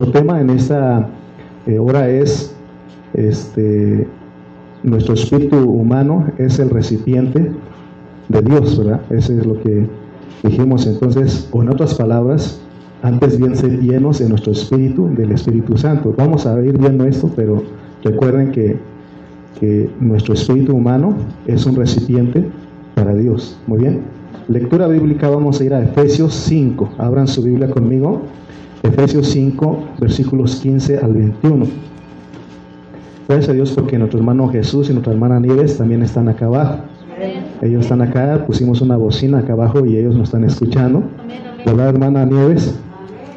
El tema en esta eh, hora es este, nuestro espíritu humano es el recipiente de Dios, ¿verdad? Eso es lo que dijimos entonces, o en otras palabras, antes bien ser llenos de nuestro espíritu, del Espíritu Santo. Vamos a ir viendo esto, pero recuerden que, que nuestro espíritu humano es un recipiente para Dios. Muy bien. Lectura bíblica, vamos a ir a Efesios 5. Abran su Biblia conmigo. Efesios 5, versículos 15 al 21. Gracias a Dios porque nuestro hermano Jesús y nuestra hermana Nieves también están acá abajo. Ellos están acá, pusimos una bocina acá abajo y ellos nos están escuchando. ¿Verdad, hermana Nieves?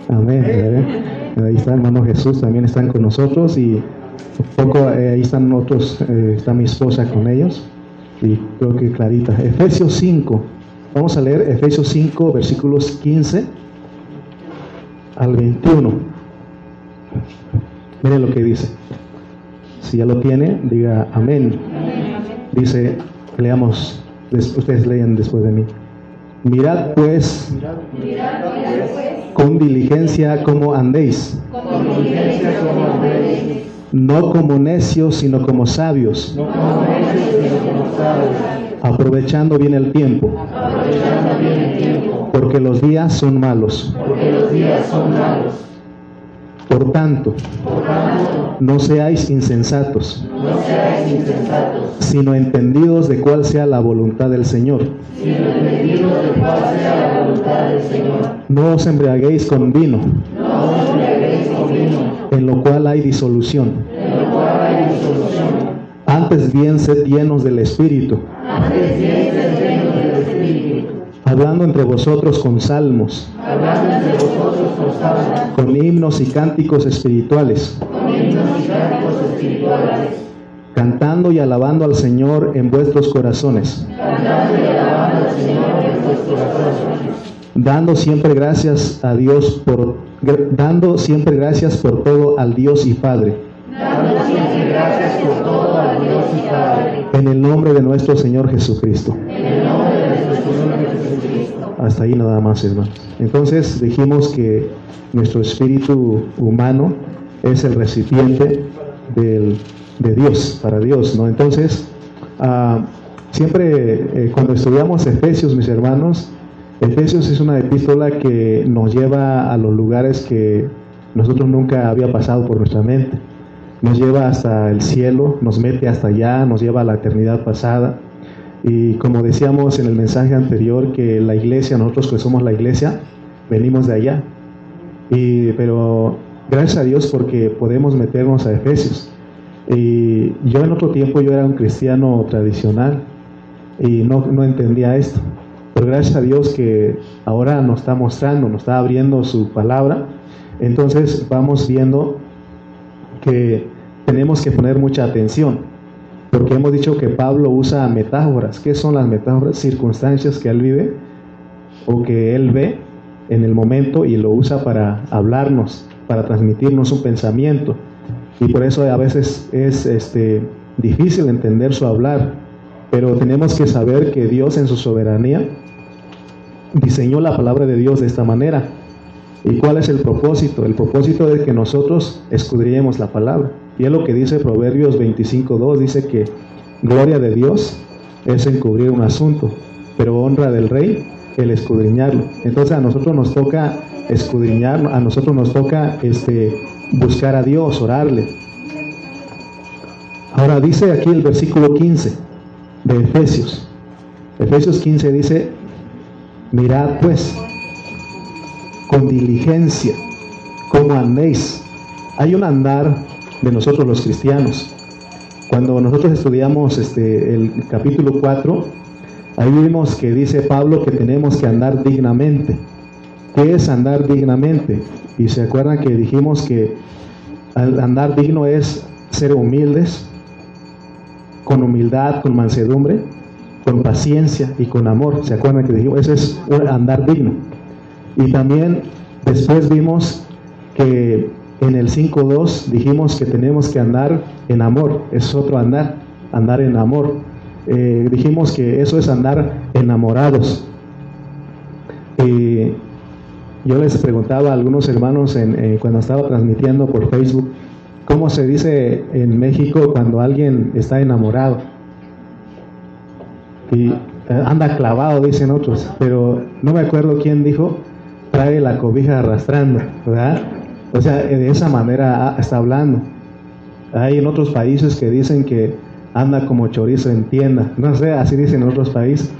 Amén. Ahí está hermano Jesús, también están con nosotros y poco eh, ahí están otros, eh, está mi esposa con ellos y creo que clarita. Efesios 5, vamos a leer Efesios 5, versículos 15 al 21. Miren lo que dice. Si ya lo tiene, diga amén. Dice, leamos, ustedes lean después de mí. Mirad pues con diligencia como andéis. No como necios, sino como sabios. Aprovechando bien el tiempo. Porque los días son malos. Por tanto, no seáis insensatos, sino entendidos de cuál sea la voluntad del Señor. No os embriaguéis con vino, en lo cual hay disolución. Antes bien sed llenos del Espíritu. Hablando entre vosotros con salmos, con himnos y cánticos espirituales, cantando y alabando al Señor en vuestros corazones, dando siempre gracias a Dios por dando siempre gracias por todo al Dios y Padre. En el nombre de nuestro Señor Jesucristo. Hasta ahí nada más, hermano. Entonces dijimos que nuestro espíritu humano es el recipiente de Dios, para Dios, ¿no? Entonces, ah, siempre eh, cuando estudiamos Efesios, mis hermanos, Efesios es una epístola que nos lleva a los lugares que nosotros nunca había pasado por nuestra mente. Nos lleva hasta el cielo, nos mete hasta allá, nos lleva a la eternidad pasada y como decíamos en el mensaje anterior, que la iglesia, nosotros que somos la iglesia, venimos de allá. Y, pero gracias a Dios porque podemos meternos a Efesios. Y yo en otro tiempo yo era un cristiano tradicional y no, no entendía esto. Pero gracias a Dios que ahora nos está mostrando, nos está abriendo su palabra. Entonces vamos viendo que tenemos que poner mucha atención porque hemos dicho que Pablo usa metáforas. ¿Qué son las metáforas? Circunstancias que él vive o que él ve en el momento y lo usa para hablarnos, para transmitirnos un pensamiento. Y por eso a veces es este, difícil entender su hablar, pero tenemos que saber que Dios en su soberanía diseñó la palabra de Dios de esta manera. ¿Y cuál es el propósito? El propósito es que nosotros escudriemos la palabra. Y es lo que dice Proverbios 25.2, dice que gloria de Dios es encubrir un asunto, pero honra del rey el escudriñarlo. Entonces a nosotros nos toca escudriñar, a nosotros nos toca este, buscar a Dios, orarle. Ahora dice aquí el versículo 15 de Efesios. Efesios 15 dice, mirad pues con diligencia cómo andéis. Hay un andar de nosotros los cristianos. Cuando nosotros estudiamos este, el capítulo 4, ahí vimos que dice Pablo que tenemos que andar dignamente. ¿Qué es andar dignamente? Y se acuerdan que dijimos que andar digno es ser humildes, con humildad, con mansedumbre, con paciencia y con amor. ¿Se acuerdan que dijimos? Ese es andar digno. Y también después vimos que en el 5.2 dijimos que tenemos que andar en amor, es otro andar, andar en amor. Eh, dijimos que eso es andar enamorados. yo les preguntaba a algunos hermanos en, cuando estaba transmitiendo por Facebook, ¿cómo se dice en México cuando alguien está enamorado? Y eh, anda clavado, dicen otros, pero no me acuerdo quién dijo, trae la cobija arrastrando, ¿verdad? O sea, de esa manera está hablando. Hay en otros países que dicen que anda como chorizo en tienda. No sé, así dicen en otros países.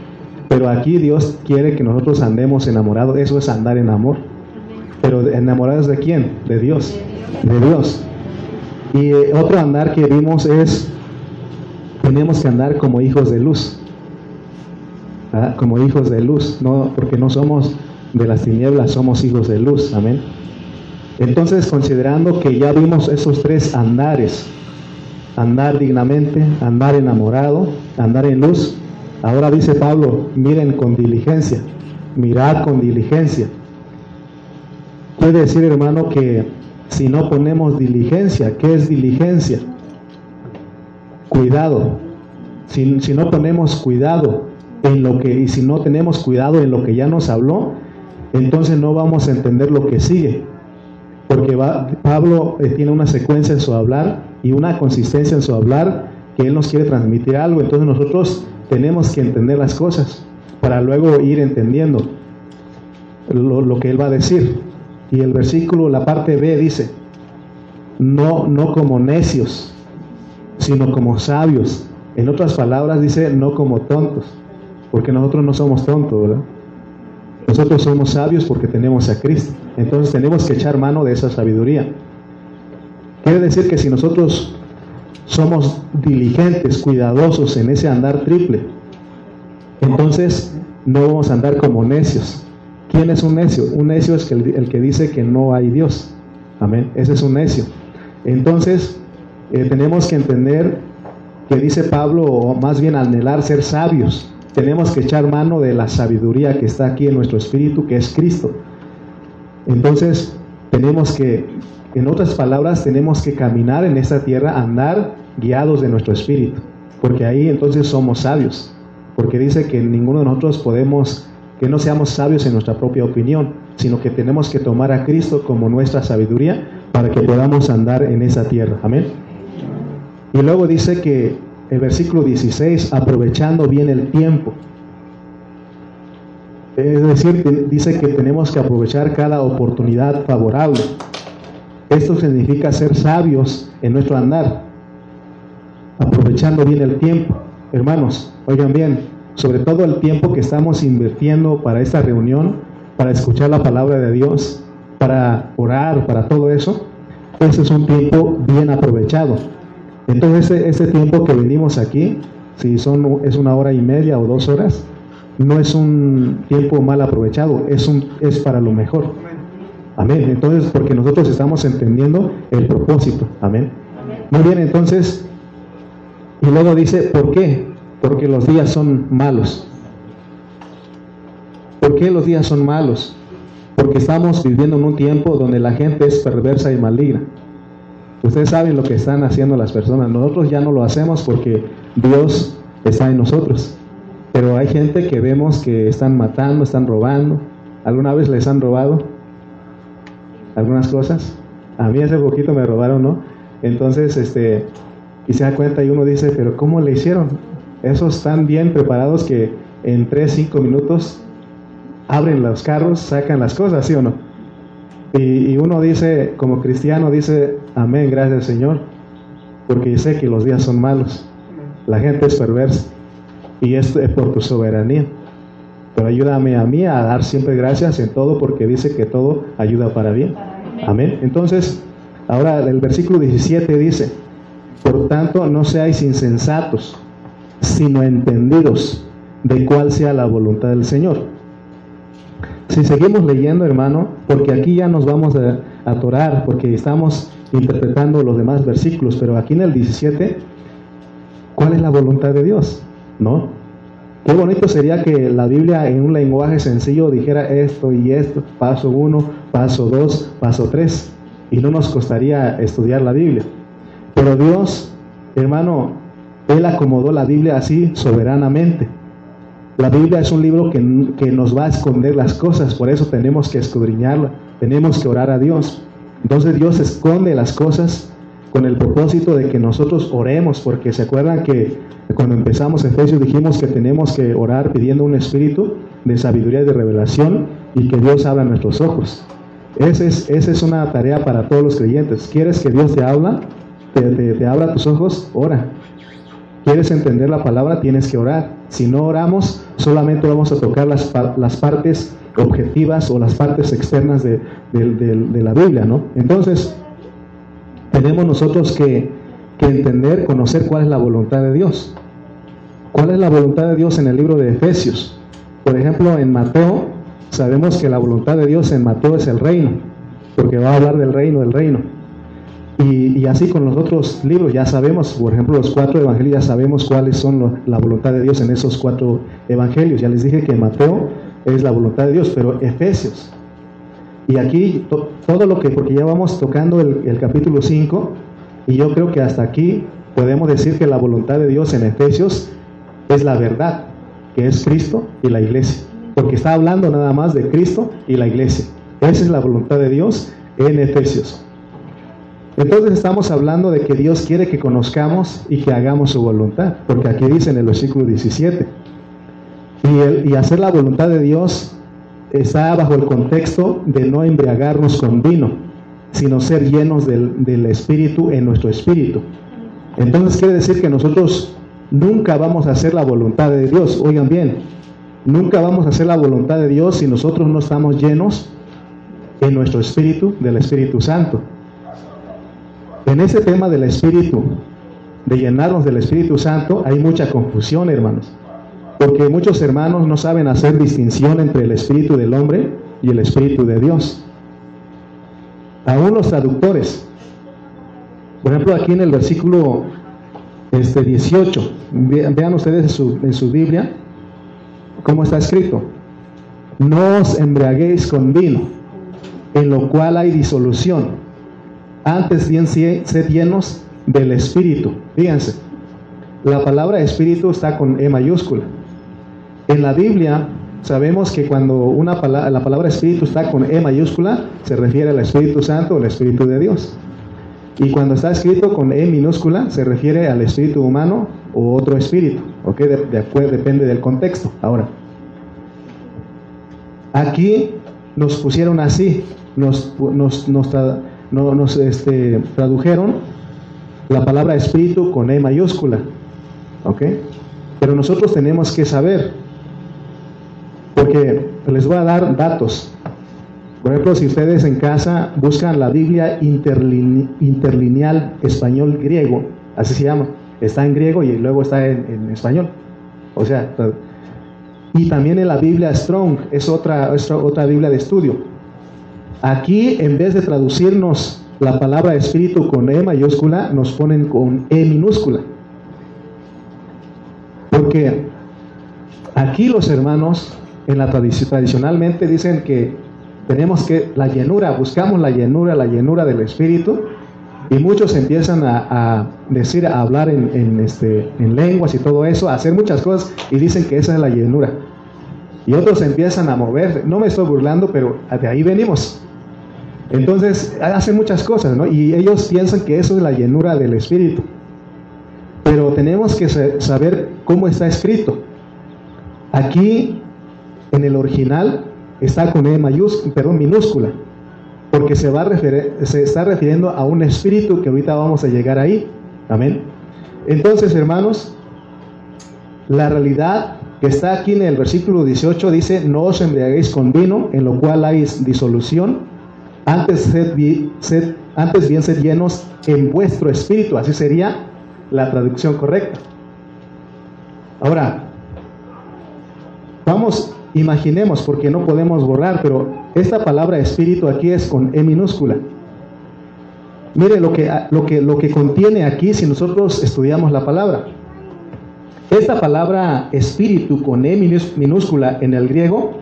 Pero aquí Dios quiere que nosotros andemos enamorados. Eso es andar en amor. Pero enamorados de quién? De Dios. De Dios. Y eh, otro andar que vimos es, tenemos que andar como hijos de luz. ¿Ah? Como hijos de luz. No, porque no somos de las tinieblas, somos hijos de luz. Amén. Entonces, considerando que ya vimos esos tres andares, andar dignamente, andar enamorado, andar en luz, ahora dice Pablo, miren con diligencia, mirad con diligencia. Puede decir, hermano, que si no ponemos diligencia, ¿qué es diligencia? Cuidado. Si, si no ponemos cuidado en lo que, y si no tenemos cuidado en lo que ya nos habló, entonces no vamos a entender lo que sigue porque Pablo eh, tiene una secuencia en su hablar y una consistencia en su hablar que él nos quiere transmitir algo. Entonces nosotros tenemos que entender las cosas para luego ir entendiendo lo, lo, que él va a decir. Y el versículo, la parte B dice, no, no como necios, sino como sabios. En otras palabras dice, no como tontos, porque nosotros no somos tontos, ¿verdad? Nosotros somos sabios porque tenemos a Cristo. Entonces tenemos que echar mano de esa sabiduría. Quiere decir que si nosotros somos diligentes, cuidadosos en ese andar triple, entonces no vamos a andar como necios. ¿Quién es un necio? Un necio es el, que dice que no hay Dios. Amén. Ese es un necio. Entonces, eh, tenemos que entender que dice Pablo, o más bien anhelar ser sabios tenemos que echar mano de la sabiduría que está aquí en nuestro espíritu, que es Cristo. Entonces, tenemos que, en otras palabras, tenemos que caminar en esta tierra, andar guiados de nuestro espíritu, porque ahí entonces somos sabios, porque dice que ninguno de nosotros podemos, que no seamos sabios en nuestra propia opinión, sino que tenemos que tomar a Cristo como nuestra sabiduría para que podamos andar en esa tierra. Amén. Y luego dice que el versículo 16, aprovechando bien el tiempo. Es decir, dice que tenemos que aprovechar cada oportunidad favorable. Esto significa ser sabios en nuestro andar, aprovechando bien el tiempo. Hermanos, oigan bien, sobre todo el tiempo que estamos invirtiendo para esta reunión, para escuchar la palabra de Dios, para orar, para todo eso, ese es un tiempo bien aprovechado. Entonces ese, tiempo que venimos aquí, si son, es una hora y media o dos horas, no es un tiempo mal aprovechado, es, un, es para lo mejor. Amén. Entonces, porque nosotros estamos entendiendo el propósito. Amén. Muy bien, entonces, y luego dice, ¿por qué? Porque los días son malos. ¿Por qué los días son malos? Porque estamos viviendo en un tiempo donde la gente es perversa y maligna. Ustedes saben lo que están haciendo las personas. Nosotros ya no lo hacemos porque Dios está en nosotros. Pero hay gente que vemos que están matando, están robando. ¿Alguna vez les han robado algunas cosas? A mí hace poquito me robaron, ¿no? Entonces, este, y se da cuenta y uno dice, pero ¿cómo le hicieron? Esos están bien preparados que en 3, 5 minutos abren los carros, sacan las cosas, ¿sí o no? Y, uno dice, como cristiano, dice, amén, gracias Señor, porque sé que los días son malos, la gente es perversa y esto es por tu soberanía. Pero ayúdame a mí a dar siempre gracias en todo porque dice que todo ayuda para bien. Amén. Entonces, ahora el versículo 17 dice, por tanto no seáis insensatos, sino entendidos de cuál sea la voluntad del Señor. Si seguimos leyendo, hermano, porque aquí ya nos vamos a atorar, porque estamos interpretando los demás versículos, pero aquí en el 17, ¿cuál es la voluntad de Dios? ¿No? Qué bonito sería que la Biblia en un lenguaje sencillo dijera esto y esto, paso 1, paso 2, paso 3, y no nos costaría estudiar la Biblia. Pero Dios, hermano, Él acomodó la Biblia así soberanamente. La Biblia es un libro que, que, nos va a esconder las cosas, por eso tenemos que escudriñarla, tenemos que orar a Dios. Entonces Dios esconde las cosas con el propósito de que nosotros oremos, porque se acuerdan que cuando empezamos Efesios dijimos que tenemos que orar pidiendo un espíritu de sabiduría y de revelación y que Dios abra nuestros ojos. Esa es, esa es una tarea para todos los creyentes. ¿Quieres que Dios te habla? Te, te, abra tus ojos, ora. ¿Quieres entender la palabra? Tienes que orar. Si no oramos, solamente vamos a tocar las, las partes objetivas o las partes externas de, de la Biblia, ¿no? Entonces, tenemos nosotros que, entender, conocer cuál es la voluntad de Dios. ¿Cuál es la voluntad de Dios en el libro de Efesios? Por ejemplo, en Mateo, sabemos que la voluntad de Dios en Mateo es el reino, porque va a hablar del reino, del reino. Y, así con los otros libros ya sabemos, por ejemplo, los cuatro evangelios, ya sabemos cuáles son la voluntad de Dios en esos cuatro evangelios. Ya les dije que Mateo es la voluntad de Dios, pero Efesios y aquí todo lo que, porque ya vamos tocando el, capítulo 5, y yo creo que hasta aquí podemos decir que la voluntad de Dios en Efesios es la verdad, que es Cristo y la iglesia. Porque está hablando nada más de Cristo y la iglesia. Esa es la voluntad de Dios en Efesios. Entonces estamos hablando de que Dios quiere que conozcamos y que hagamos su voluntad. Porque aquí dice en el versículo 17. Y, hacer la voluntad de Dios está bajo el contexto de no embriagarnos con vino, sino ser llenos del, Espíritu en nuestro espíritu. Entonces quiere decir que nosotros nunca vamos a hacer la voluntad de Dios. Oigan bien, nunca vamos a hacer la voluntad de Dios si nosotros no estamos llenos en nuestro espíritu del Espíritu Santo. En ese tema del Espíritu, de llenarnos del Espíritu Santo, hay mucha confusión, hermanos. Porque muchos hermanos no saben hacer distinción entre el espíritu del hombre y el espíritu de Dios. Aún los traductores. Por ejemplo, aquí en el versículo este, 18, vean ustedes en su, en su Biblia cómo está escrito. No os embriaguéis con vino, en lo cual hay disolución. Antes bien sed llenos del Espíritu. Fíjense, la palabra Espíritu está con E mayúscula. En la Biblia sabemos que cuando una la palabra Espíritu está con E mayúscula, se refiere al Espíritu Santo o al Espíritu de Dios. Y cuando está escrito con E minúscula, se refiere al espíritu humano o otro espíritu. ¿Ok? De, depende del contexto. Ahora, aquí nos pusieron así, nos, nos, nos, este, tradujeron la palabra espíritu con E mayúscula. ¿Ok? Pero nosotros tenemos que saber porque les voy a dar datos. Por ejemplo, si ustedes en casa buscan la Biblia interlineal español-griego, así se llama, está en griego y luego está en, español. O sea, y también en la Biblia Strong, es otra, es otra Biblia de estudio. Aquí, en vez de traducirnos la palabra espíritu con E mayúscula, nos ponen con E minúscula. Porque aquí los hermanos en la tradición, tradicionalmente dicen que tenemos que la llenura, buscamos la llenura, la llenura del Espíritu, y muchos empiezan a, decir, a hablar en, este, en lenguas y todo eso, a hacer muchas cosas, y dicen que esa es la llenura. Y otros empiezan a mover, no me estoy burlando, pero de ahí venimos. Entonces, hacen muchas cosas, ¿no? Y ellos piensan que eso es la llenura del Espíritu. Pero tenemos que saber cómo está escrito. Aquí en el original está con E mayúscula, perdón, minúscula, porque se, va a referir, se está refiriendo a un espíritu que ahorita vamos a llegar ahí. Amén. Entonces, hermanos, la realidad que está aquí en el versículo 18 dice, no os embriaguéis con vino, en lo cual hay disolución, antes, sed, antes bien sed llenos en vuestro espíritu, así sería la traducción correcta. Ahora, vamos Imaginemos, porque no podemos borrar, pero esta palabra espíritu aquí es con E minúscula. Mire lo que, lo que, lo que contiene aquí si nosotros estudiamos la palabra. Esta palabra espíritu con E minúscula en el griego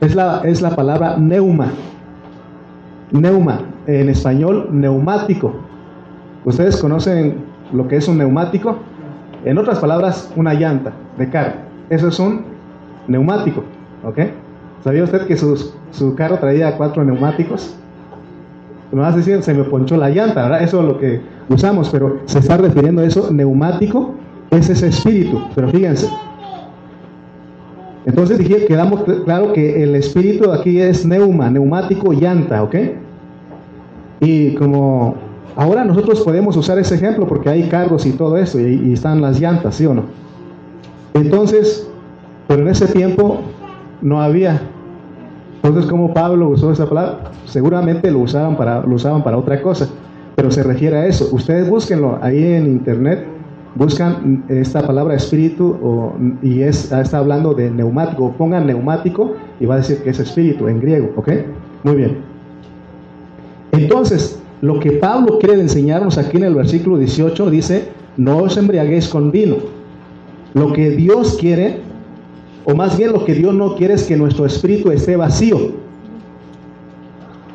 es la, es la palabra neuma. Neuma, en español neumático. ¿Ustedes conocen lo que es un neumático? En otras palabras, una llanta de carga. Eso es un neumático, ¿ok? ¿Sabía usted que su, carro traía cuatro neumáticos? Me vas a decir, se me ponchó la llanta, ¿verdad? Eso es lo que usamos, pero se está refiriendo a eso, neumático, es ese espíritu, pero fíjense. Entonces dije, quedamos claro que el espíritu aquí es neuma, neumático, llanta, ¿ok? Y como ahora nosotros podemos usar ese ejemplo porque hay carros y todo eso, y, y están las llantas, ¿sí o no? Entonces, pero en ese tiempo no había. Entonces, como Pablo usó esa palabra, seguramente lo usaban para, lo usaban para otra cosa, pero se refiere a eso. Ustedes búsquenlo ahí en internet, buscan esta palabra espíritu y es, está hablando de neumático, pongan neumático y va a decir que es espíritu en griego, ¿ok? Muy bien. Entonces, lo que Pablo quiere enseñarnos aquí en el versículo 18 dice, no os embriaguéis con vino. Lo que Dios quiere o más bien lo que Dios no quiere es que nuestro espíritu esté vacío.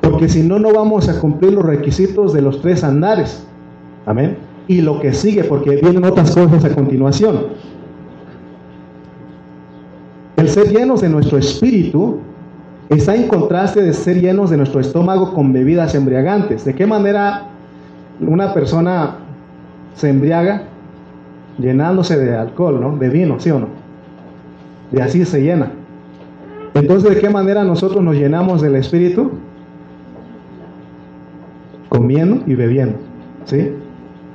Porque si no, no vamos a cumplir los requisitos de los tres andares. Amén. Y lo que sigue, porque vienen otras cosas a continuación. El ser llenos de nuestro espíritu está en contraste de ser llenos de nuestro estómago con bebidas embriagantes. ¿De qué manera una persona se embriaga? Llenándose de alcohol, ¿no? De vino, ¿sí o no? y así se llena. Entonces, ¿de qué manera nosotros nos llenamos del Espíritu? Comiendo y bebiendo. ¿Sí?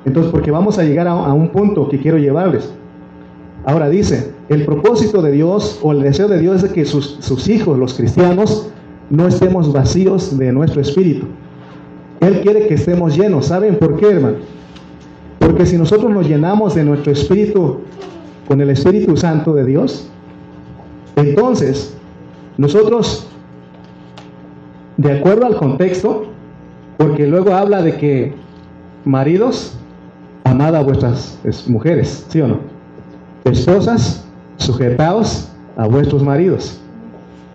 Entonces, porque vamos a llegar a, un punto que quiero llevarles. Ahora dice, el propósito de Dios o el deseo de Dios es que sus, sus hijos, los cristianos, no estemos vacíos de nuestro espíritu. Él quiere que estemos llenos. ¿Saben por qué, hermano? Porque si nosotros nos llenamos de nuestro espíritu con el Espíritu Santo de Dios, entonces, nosotros, de acuerdo al contexto, porque luego habla de que maridos, amad a vuestras mujeres, ¿sí o no? Esposas, sujetaos a vuestros maridos.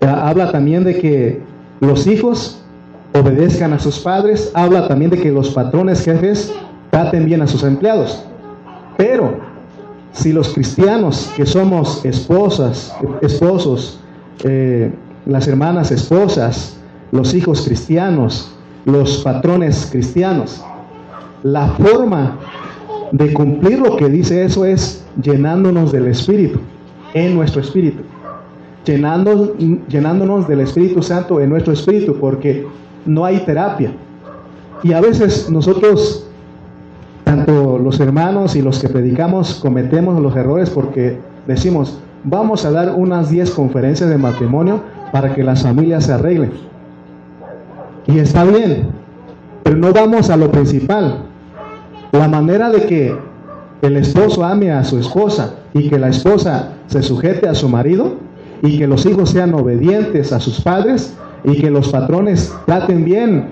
Habla también de que los hijos obedezcan a sus padres. Habla también de que los patrones jefes traten bien a sus empleados. Pero si los cristianos que somos esposas, esposos, eh, las hermanas esposas, los hijos cristianos, los patrones cristianos, la forma de cumplir lo que dice eso es llenándonos del Espíritu, en nuestro Espíritu. llenándonos del Espíritu Santo en nuestro Espíritu, porque no hay terapia. Y a veces nosotros tanto los hermanos y los que predicamos cometemos los errores porque decimos, vamos a dar unas 10 conferencias de matrimonio para que las familias se arreglen. Y está bien, pero no vamos a lo principal. La manera de que el esposo ame a su esposa y que la esposa se sujete a su marido y que los hijos sean obedientes a sus padres y que los patrones traten bien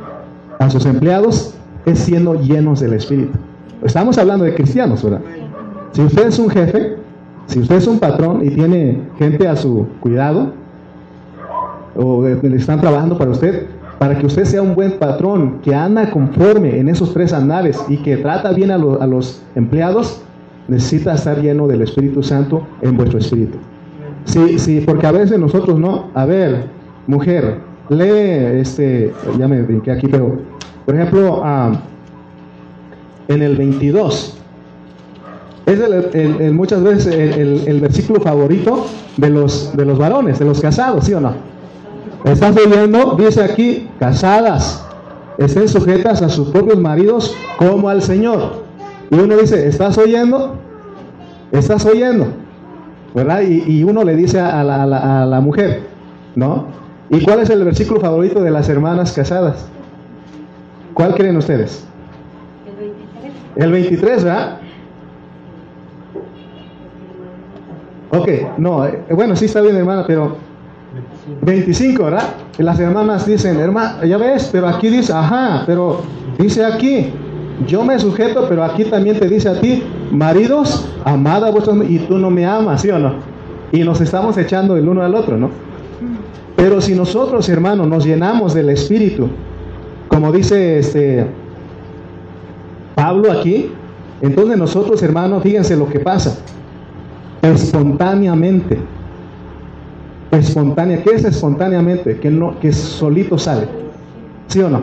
a sus empleados es siendo llenos del Espíritu. Estamos hablando de cristianos, ¿verdad? Si usted es un jefe, si usted es un patrón y tiene gente a su cuidado, o le están trabajando para usted, para que usted sea un buen patrón, que anda conforme en esos tres andares y que trata bien a, los empleados, necesita estar lleno del Espíritu Santo en vuestro espíritu. Sí, sí, porque a veces nosotros no, a ver, mujer, lee este, ya me brinqué aquí, pero, por ejemplo, a en el 22. Es el, muchas veces el, versículo favorito de los, de los varones, de los casados, ¿sí o no? Estás oyendo, dice aquí, casadas, estén sujetas a sus propios maridos como al Señor. Y uno dice, ¿estás oyendo? ¿Estás oyendo? ¿Verdad? Y, uno le dice a la, a la mujer, ¿no? ¿Y cuál es el versículo favorito de las hermanas casadas? ¿Cuál creen ustedes? El 23, ¿verdad? Ok, no, eh, bueno, sí está bien, hermana, pero 25, ¿verdad? Y las hermanas dicen, hermana, ya ves, pero aquí dice, ajá, pero dice aquí, yo me sujeto, pero aquí también te dice a ti, maridos, amada a vuestros, y tú no me amas, ¿sí o no? Y nos estamos echando el uno al otro, ¿no? Pero si nosotros, hermanos, nos llenamos del Espíritu, como dice este Pablo aquí, entonces nosotros hermanos, fíjense lo que pasa. Espontáneamente, espontánea. ¿Qué es espontáneamente? Que, no, que solito sale. ¿Sí o no?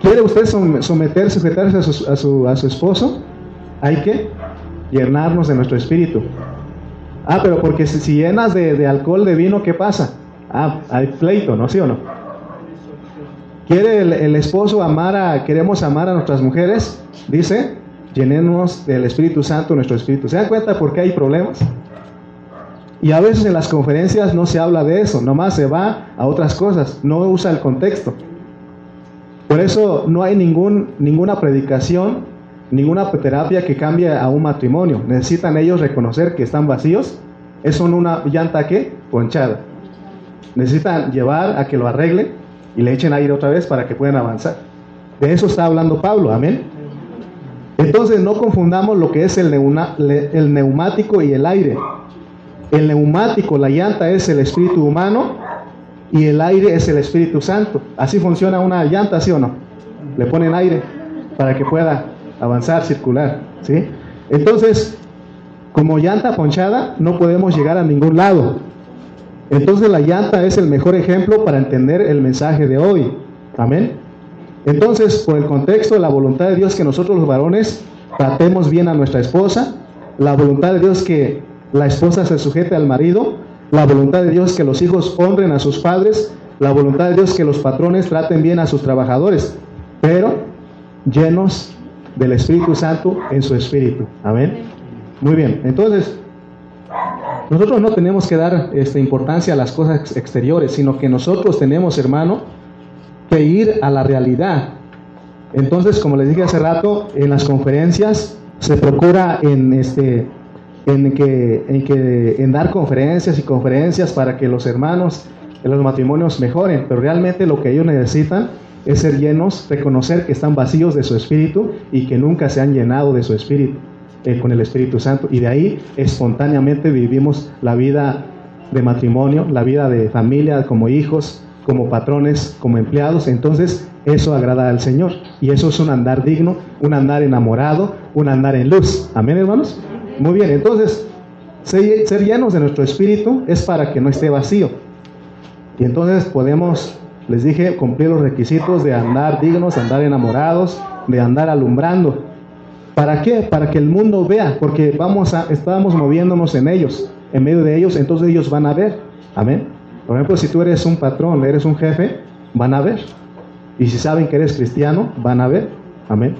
¿Quiere usted someterse, sujetarse a su, a su, a su esposo? Hay que llenarnos de nuestro espíritu. Ah, pero porque si, llenas de, alcohol, de vino, ¿qué pasa? Ah, hay pleito, ¿no? ¿Sí o no? ¿Quiere el, esposo amar a, queremos amar a nuestras mujeres? Dice, llenemos del Espíritu Santo nuestro espíritu. ¿Se dan cuenta por qué hay problemas? Y a veces en las conferencias no se habla de eso, nomás se va a otras cosas, no usa el contexto. Por eso no hay ningún, ninguna predicación, ninguna terapia que cambie a un matrimonio. Necesitan ellos reconocer que están vacíos. Es una llanta que ponchada. Necesitan llevar a que lo arregle y le echen aire otra vez para que puedan avanzar. De eso está hablando Pablo, amén. Entonces no confundamos lo que es el, el neumático y el aire. El neumático, la llanta es el espíritu humano y el aire es el Espíritu Santo. Así funciona una llanta, ¿sí o no? Le ponen aire para que pueda avanzar, circular, ¿sí? Entonces, como llanta ponchada, no podemos llegar a ningún lado. Entonces la llanta es el mejor ejemplo para entender el mensaje de hoy. Amén. Entonces, por el contexto, la voluntad de Dios que nosotros los varones tratemos bien a nuestra esposa, la voluntad de Dios que la esposa se sujete al marido, la voluntad de Dios que los hijos honren a sus padres, la voluntad de Dios que los patrones traten bien a sus trabajadores, pero llenos del Espíritu Santo en su espíritu. Amén. Muy bien, entonces nosotros no tenemos que dar esta importancia a las cosas exteriores, sino que nosotros tenemos, hermano, que ir a la realidad. Entonces, como les dije hace rato, en las conferencias se procura en este en que, en que en dar conferencias y conferencias para que los hermanos los matrimonios mejoren, pero realmente lo que ellos necesitan es ser llenos, reconocer que están vacíos de su espíritu y que nunca se han llenado de su espíritu, eh, con el Espíritu Santo. Y de ahí espontáneamente vivimos la vida de matrimonio, la vida de familia, como hijos, como patrones, como empleados. Entonces eso agrada al Señor. Y eso es un andar digno, un andar enamorado, un andar en luz. Amén, hermanos. Muy bien, entonces, ser, llenos de nuestro espíritu es para que no esté vacío. Y entonces podemos, les dije, cumplir los requisitos de andar dignos, andar enamorados, de andar alumbrando. ¿Para qué? Para que el mundo vea, porque vamos a, estamos moviéndonos en ellos, en medio de ellos, entonces ellos van a ver. Amén. Por ejemplo, si tú eres un patrón, eres un jefe, van a ver. Y si saben que eres cristiano, van a ver. Amén.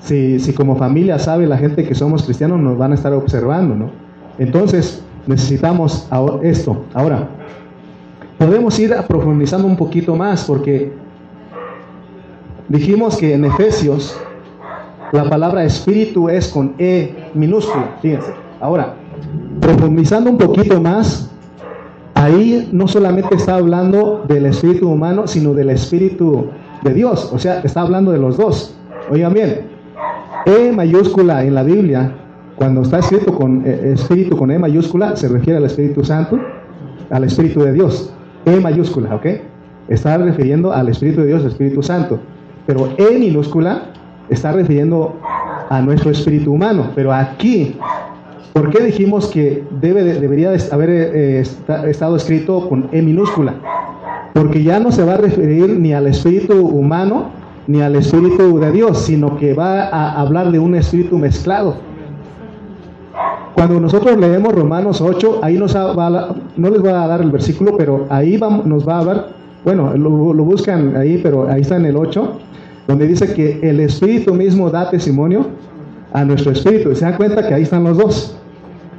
Si, si como familia sabe la gente que somos cristianos, nos van a estar observando, ¿no? Entonces, necesitamos esto. Ahora, podemos ir profundizando un poquito más porque dijimos que en Efesios la palabra espíritu es con E minúscula, fíjense. Ahora, profundizando un poquito más, ahí no solamente está hablando del espíritu humano, sino del espíritu de Dios. O sea, está hablando de los dos. Oigan bien, e mayúscula en la Biblia, cuando está escrito con eh, espíritu con E mayúscula, se refiere al Espíritu Santo, al Espíritu de Dios. E mayúscula, ¿ok? Está refiriendo al Espíritu de Dios, Espíritu Santo. Pero E minúscula está refiriendo a nuestro espíritu humano. Pero aquí, ¿por qué dijimos que debe, debería haber eh, estado escrito con E minúscula? Porque ya no se va a referir ni al espíritu humano, ni al Espíritu de Dios, sino que va a hablar de un espíritu mezclado. Cuando nosotros leemos Romanos 8, ahí nos va no les voy a dar el versículo, pero ahí nos va a hablar, bueno, lo, buscan ahí, pero ahí está en el 8, donde dice que el Espíritu mismo da testimonio a nuestro Espíritu. Y se dan cuenta que ahí están los dos,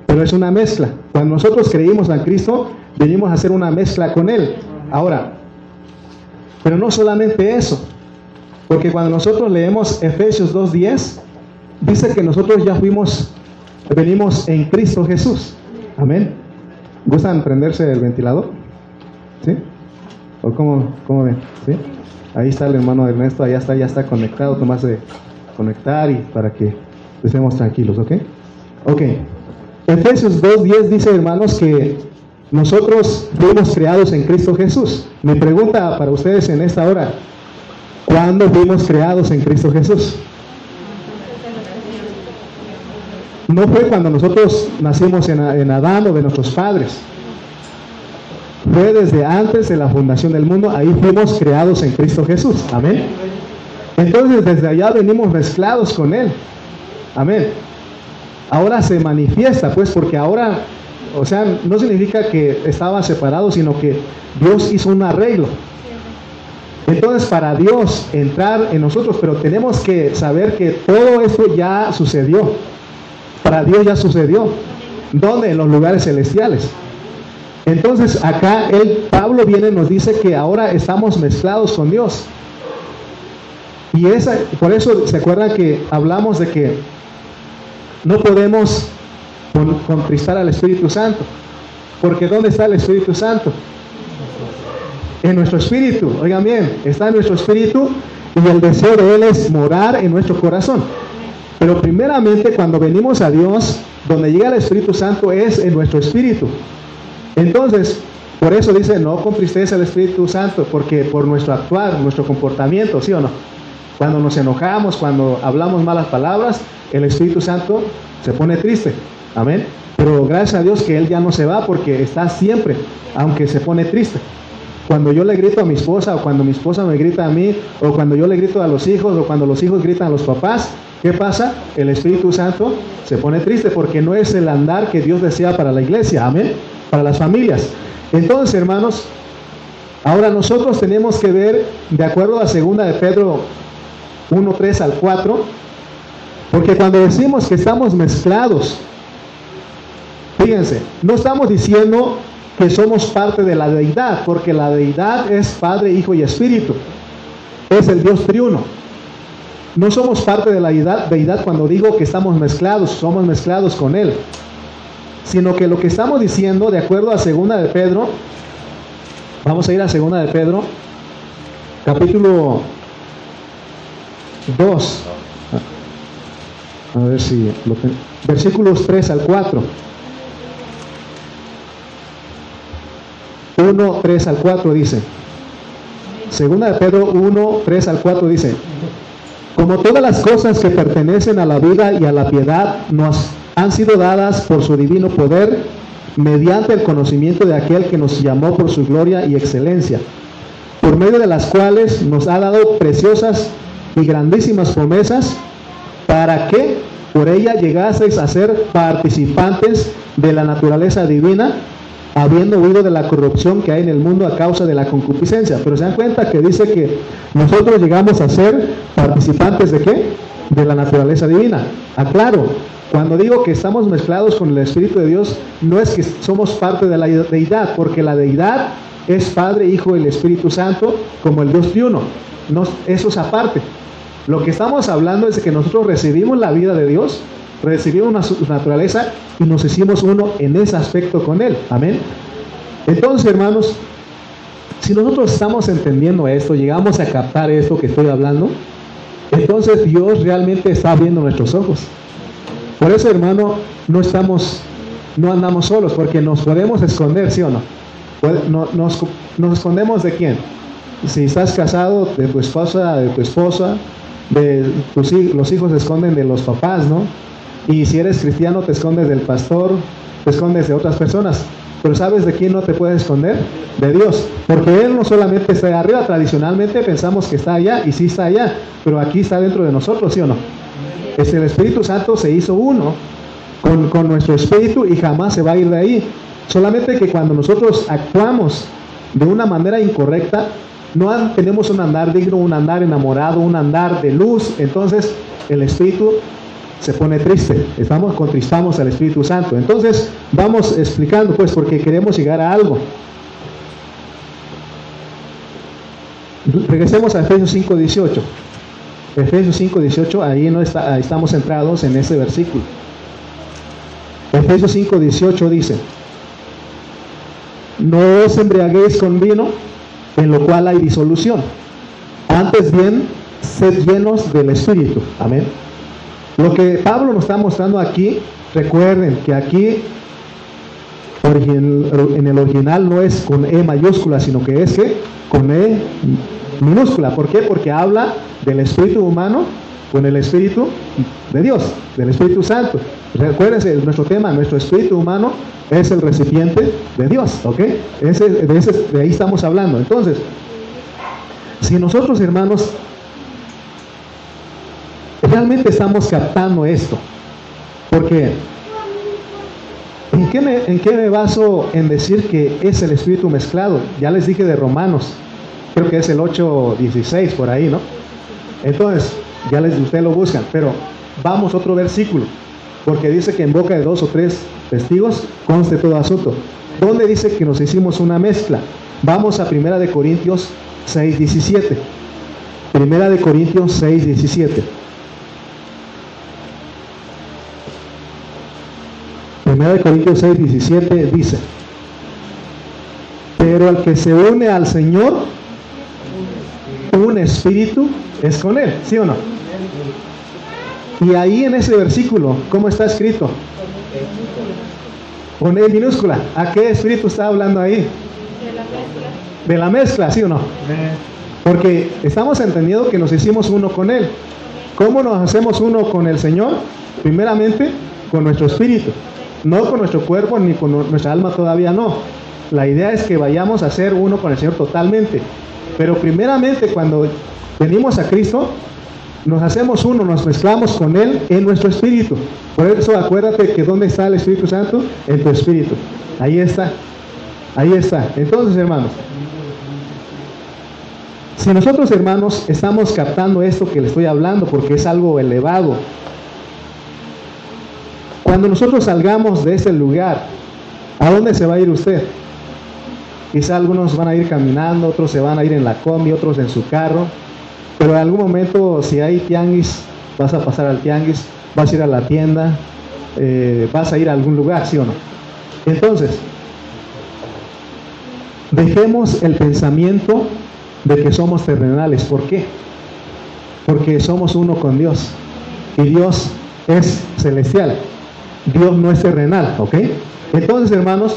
pero es una mezcla. Cuando nosotros creímos en Cristo, venimos a hacer una mezcla con Él. Ahora, pero no solamente eso, porque cuando nosotros leemos Efesios 2.10, dice que nosotros ya fuimos, venimos en Cristo Jesús. Amén. ¿Gustan prenderse el ventilador? ¿Sí? ¿O cómo, cómo ven? ¿Sí? Ahí está el hermano Ernesto, allá está, ya está conectado, tomás de conectar y para que estemos tranquilos, ¿ok? Ok. Efesios 2.10 dice, hermanos, que nosotros fuimos creados en Cristo Jesús. Mi pregunta para ustedes en esta hora, ¿Cuándo fuimos creados en Cristo Jesús? No fue cuando nosotros nacimos en, Adán o de nuestros padres. fue desde antes de la fundación del mundo, ahí fuimos creados en Cristo Jesús. Amén. Entonces desde allá venimos mezclados con Él. Amén. Ahora se manifiesta, pues, porque ahora, o sea, no significa que estaba separado, sino que Dios hizo un arreglo. Entonces, para Dios entrar en nosotros, pero tenemos que saber que todo esto ya sucedió. Para Dios ya sucedió. ¿Dónde? En los lugares celestiales. Entonces, acá el Pablo viene y nos dice que ahora estamos mezclados con Dios. Y esa, por eso se acuerdan que hablamos de que no podemos contristar al Espíritu Santo. Porque ¿dónde está el Espíritu Santo? En nuestro espíritu. Oigan bien, está en nuestro espíritu y el deseo de Él es morar en nuestro corazón. Pero primeramente cuando venimos a Dios, donde llega el Espíritu Santo es en nuestro espíritu. Entonces, por eso dice, no contristeces al Espíritu Santo, porque por nuestro actuar, nuestro comportamiento, ¿sí o no? Cuando nos enojamos, cuando hablamos malas palabras, el Espíritu Santo se pone triste. Amén. Pero gracias a Dios que Él ya no se va porque está siempre, aunque se pone triste. Cuando yo le grito a mi esposa o cuando mi esposa me grita a mí o cuando yo le grito a los hijos o cuando los hijos gritan a los papás, ¿qué pasa? El Espíritu Santo se pone triste porque no es el andar que Dios desea para la iglesia, amén, para las familias. Entonces, hermanos, ahora nosotros tenemos que ver, de acuerdo a segunda de Pedro 1, 3 al 4, porque cuando decimos que estamos mezclados, fíjense, no estamos diciendo que somos parte de la deidad, porque la deidad es Padre, Hijo y Espíritu. Es el Dios triuno. No somos parte de la deidad, deidad cuando digo que estamos mezclados, somos mezclados con Él. Sino que lo que estamos diciendo, de acuerdo a segunda de Pedro, vamos a ir a segunda de Pedro, capítulo 2. A ver si lo Versículos 3 al 4. 1, 3 al 4 dice. Segunda de Pedro 1, 3 al 4 dice. Como todas las cosas que pertenecen a la vida y a la piedad nos han sido dadas por su divino poder, mediante el conocimiento de aquel que nos llamó por su gloria y excelencia, por medio de las cuales nos ha dado preciosas y grandísimas promesas para que por ella llegaseis a ser participantes de la naturaleza divina, habiendo huido de la corrupción que hay en el mundo a causa de la concupiscencia. Pero se dan cuenta que dice que nosotros llegamos a ser participantes de qué? De la naturaleza divina. Aclaro, cuando digo que estamos mezclados con el Espíritu de Dios, no es que somos parte de la deidad, porque la deidad es Padre, Hijo y el Espíritu Santo, como el Dios triuno. No, eso es aparte. Lo que estamos hablando es de que nosotros recibimos la vida de Dios, recibimos su naturaleza y nos hicimos uno en ese aspecto con Él. Amén. Entonces, hermanos, si nosotros estamos entendiendo esto, llegamos a captar esto que estoy hablando, entonces Dios realmente está abriendo nuestros ojos. Por eso, hermano, no estamos, no andamos solos, porque nos podemos esconder, ¿sí o no? Nos, nos escondemos de quién? Si estás casado, de tu esposa, de tu esposa, de tus, los hijos se esconden de los papás, ¿no? Y si eres cristiano te escondes del pastor, te escondes de otras personas. Pero ¿sabes de quién no te puedes esconder? De Dios. Porque Él no solamente está arriba, tradicionalmente pensamos que está allá y sí está allá, pero aquí está dentro de nosotros, ¿sí o no? Es el Espíritu Santo se hizo uno con, con nuestro espíritu y jamás se va a ir de ahí. Solamente que cuando nosotros actuamos de una manera incorrecta, no tenemos un andar digno, un andar enamorado, un andar de luz, entonces el Espíritu se pone triste. Estamos contristamos al Espíritu Santo. Entonces, vamos explicando pues porque queremos llegar a algo. Regresemos a Efesios 5:18. Efesios 5:18, ahí no está, ahí estamos centrados en ese versículo. Efesios 5:18 dice: No os embriaguéis con vino en lo cual hay disolución. Antes bien, sed llenos del Espíritu. Amén. Lo que Pablo nos está mostrando aquí, recuerden que aquí en el original no es con E mayúscula, sino que es que con E minúscula. ¿Por qué? Porque habla del espíritu humano con el espíritu de Dios, del Espíritu Santo. Recuérdense, nuestro tema, nuestro espíritu humano es el recipiente de Dios, ¿ok? Ese, de, ahí estamos hablando. Entonces, si nosotros, hermanos, realmente estamos captando esto, porque ¿en qué, me, ¿en qué me baso en decir que es el espíritu mezclado? Ya les dije de Romanos, creo que es el 8.16 por ahí, ¿no? Entonces, ya les, ustedes lo buscan, pero vamos a otro versículo, porque dice que en boca de dos o tres testigos conste todo asunto. ¿Dónde dice que nos hicimos una mezcla? Vamos a Primera de Corintios 6, 17. Primera de Corintios 6, 17. Primera de Corintios 6, 17 dice, pero el que se une al Señor, un espíritu es con él, ¿sí o no? Y ahí en ese versículo, ¿cómo está escrito? Con E minúscula. ¿A qué espíritu está hablando ahí? De la mezcla, ¿sí o no? Porque estamos entendiendo que nos hicimos uno con Él. ¿Cómo nos hacemos uno con el Señor? Primeramente, con nuestro espíritu. No con nuestro cuerpo ni con nuestra alma todavía no. La idea es que vayamos a ser uno con el Señor totalmente. Pero primeramente cuando venimos a Cristo, nos hacemos uno, nos mezclamos con Él en nuestro espíritu. Por eso acuérdate que ¿dónde está el Espíritu Santo? En tu espíritu. Ahí está. Ahí está. Entonces, hermanos, si nosotros, hermanos, estamos captando esto que le estoy hablando, porque es algo elevado, cuando nosotros salgamos de ese lugar, ¿a dónde se va a ir usted? Quizá algunos van a ir caminando, otros se van a ir en la combi, otros en su carro, pero en algún momento, si hay tianguis, vas a pasar al tianguis, vas a ir a la tienda, eh, vas a ir a algún lugar, ¿sí o no? Entonces, dejemos el pensamiento de que somos terrenales. ¿Por qué? Porque somos uno con Dios. Y Dios es celestial. Dios no es terrenal, ¿ok? Entonces, hermanos,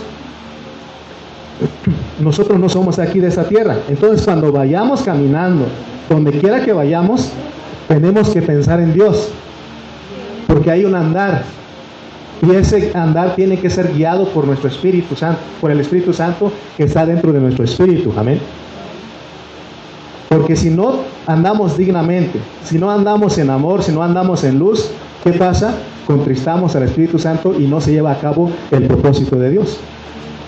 nosotros no somos aquí de esta tierra. Entonces, cuando vayamos caminando donde quiera que vayamos, tenemos que pensar en Dios, porque hay un andar, y ese andar tiene que ser guiado por nuestro Espíritu Santo, por el Espíritu Santo que está dentro de nuestro Espíritu, amén. Porque si no andamos dignamente, si no andamos en amor, si no andamos en luz, ¿qué pasa? Contristamos al Espíritu Santo y no se lleva a cabo el propósito de Dios.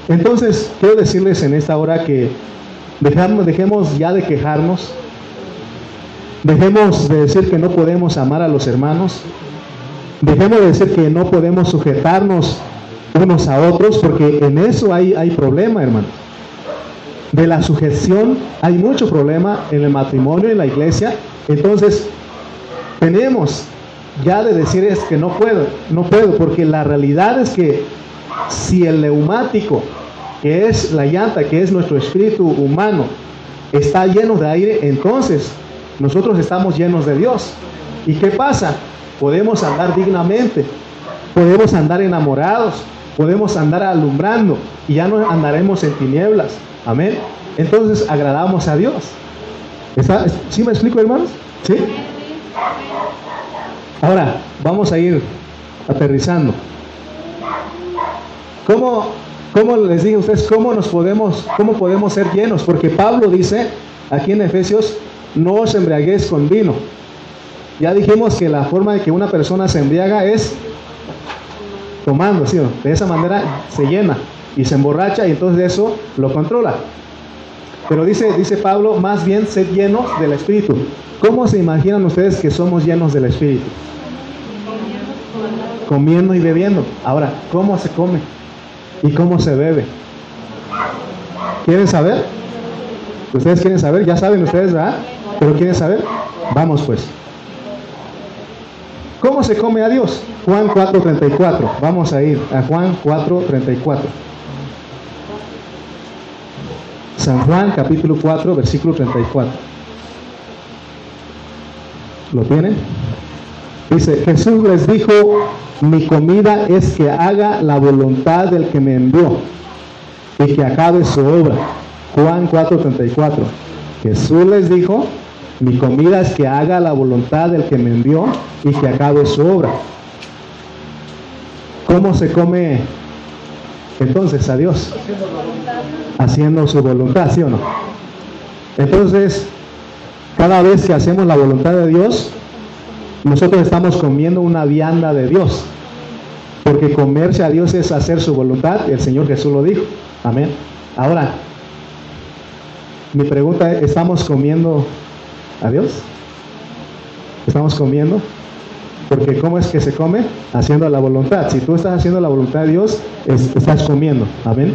Entonces, quiero decirles en esta hora que dejamos, dejemos ya de quejarnos, Dejemos de decir que no podemos amar a los hermanos. Dejemos de decir que no podemos sujetarnos unos a otros, porque en eso hay, hay problema, hermano. De la sujeción hay mucho problema en el matrimonio, en la iglesia. Entonces, tenemos ya de decir es que no puedo, no puedo, porque la realidad es que si el neumático, que es la llanta, que es nuestro espíritu humano, está lleno de aire, entonces nosotros estamos llenos de Dios. ¿Y qué pasa? Podemos andar dignamente, podemos andar enamorados, podemos andar alumbrando y ya no andaremos en tinieblas. Amén. Entonces agradamos a Dios. ¿Sí me explico, hermanos? ¿Sí? Ahora, vamos a ir aterrizando. ¿Cómo, cómo les dije a ustedes, cómo nos podemos, cómo podemos ser llenos? Porque Pablo dice aquí en Efesios no os embriaguéis con vino. Ya dijimos que la forma de que una persona se embriaga es tomando. De esa manera se llena y se emborracha y entonces eso lo controla. Pero dice, dice Pablo, más bien sed llenos del Espíritu. ¿Cómo se imaginan ustedes que somos llenos del Espíritu? Comiendo y bebiendo. Ahora, ¿cómo se come? ¿Y cómo se bebe? ¿Quieren saber? ¿Ustedes quieren saber? Ya saben ustedes, ¿verdad? ¿Pero quieren saber? Vamos pues. ¿Cómo se come a Dios? Juan 4.34. Vamos a ir a Juan 4.34. San Juan capítulo 4, versículo 34. ¿Lo tienen? Dice, Jesús les dijo, mi comida es que haga la voluntad del que me envió y que acabe su obra. Juan 4:34. Jesús les dijo, mi comida es que haga la voluntad del que me envió y que acabe su obra. ¿Cómo se come entonces a Dios? Haciendo su voluntad, ¿sí o no? Entonces, cada vez que hacemos la voluntad de Dios, nosotros estamos comiendo una vianda de Dios. Porque comerse a Dios es hacer su voluntad, el Señor Jesús lo dijo. Amén. Ahora, mi pregunta es, ¿estamos comiendo a Dios? ¿Estamos comiendo? Porque ¿cómo es que se come? Haciendo la voluntad. Si tú estás haciendo la voluntad de Dios, estás comiendo. Amén.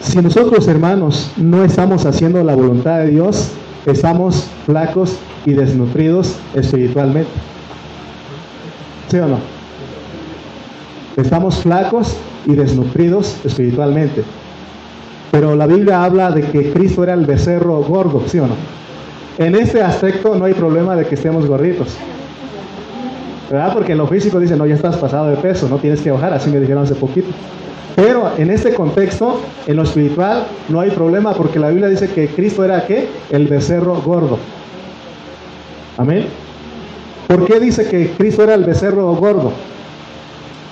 Si nosotros hermanos no estamos haciendo la voluntad de Dios, estamos flacos y desnutridos espiritualmente. ¿Sí o no? Estamos flacos y desnutridos espiritualmente. Pero la Biblia habla de que Cristo era el becerro gordo, ¿sí o no? En este aspecto no hay problema de que estemos gorditos. ¿Verdad? Porque en lo físico dicen, no, ya estás pasado de peso, no tienes que bajar, así me dijeron hace poquito. Pero en este contexto, en lo espiritual, no hay problema porque la Biblia dice que Cristo era qué? El becerro gordo. Amén. ¿Por qué dice que Cristo era el becerro gordo?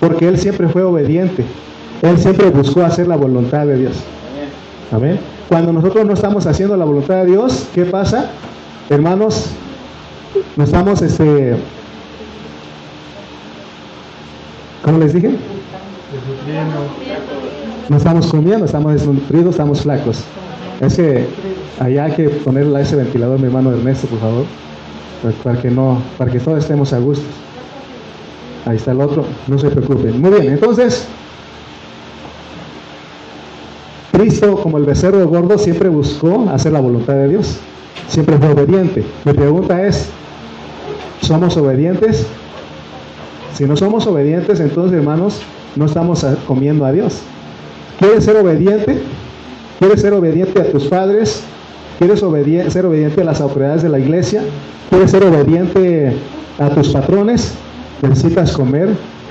Porque Él siempre fue obediente. Él siempre buscó hacer la voluntad de Dios. Amén. Cuando nosotros no estamos haciendo la voluntad de Dios, ¿qué pasa? Hermanos, no estamos, este, ¿cómo les dije? No estamos comiendo, estamos desnutridos, estamos flacos. Es que allá hay que ponerle ese ventilador, mi hermano Ernesto, por favor, para que no, para que todos estemos a gusto. Ahí está el otro, no se preocupen. Muy bien, entonces, Cristo, como el becerro gordo, siempre buscó hacer la voluntad de Dios. Siempre fue obediente. Mi pregunta es, ¿somos obedientes? Si no somos obedientes, entonces, hermanos, no estamos comiendo a Dios. ¿Quieres ser obediente? ¿Quieres ser obediente a tus padres? ¿Quieres ser obediente a las autoridades de la iglesia? ¿Quieres ser obediente a tus patrones? Necesitas comer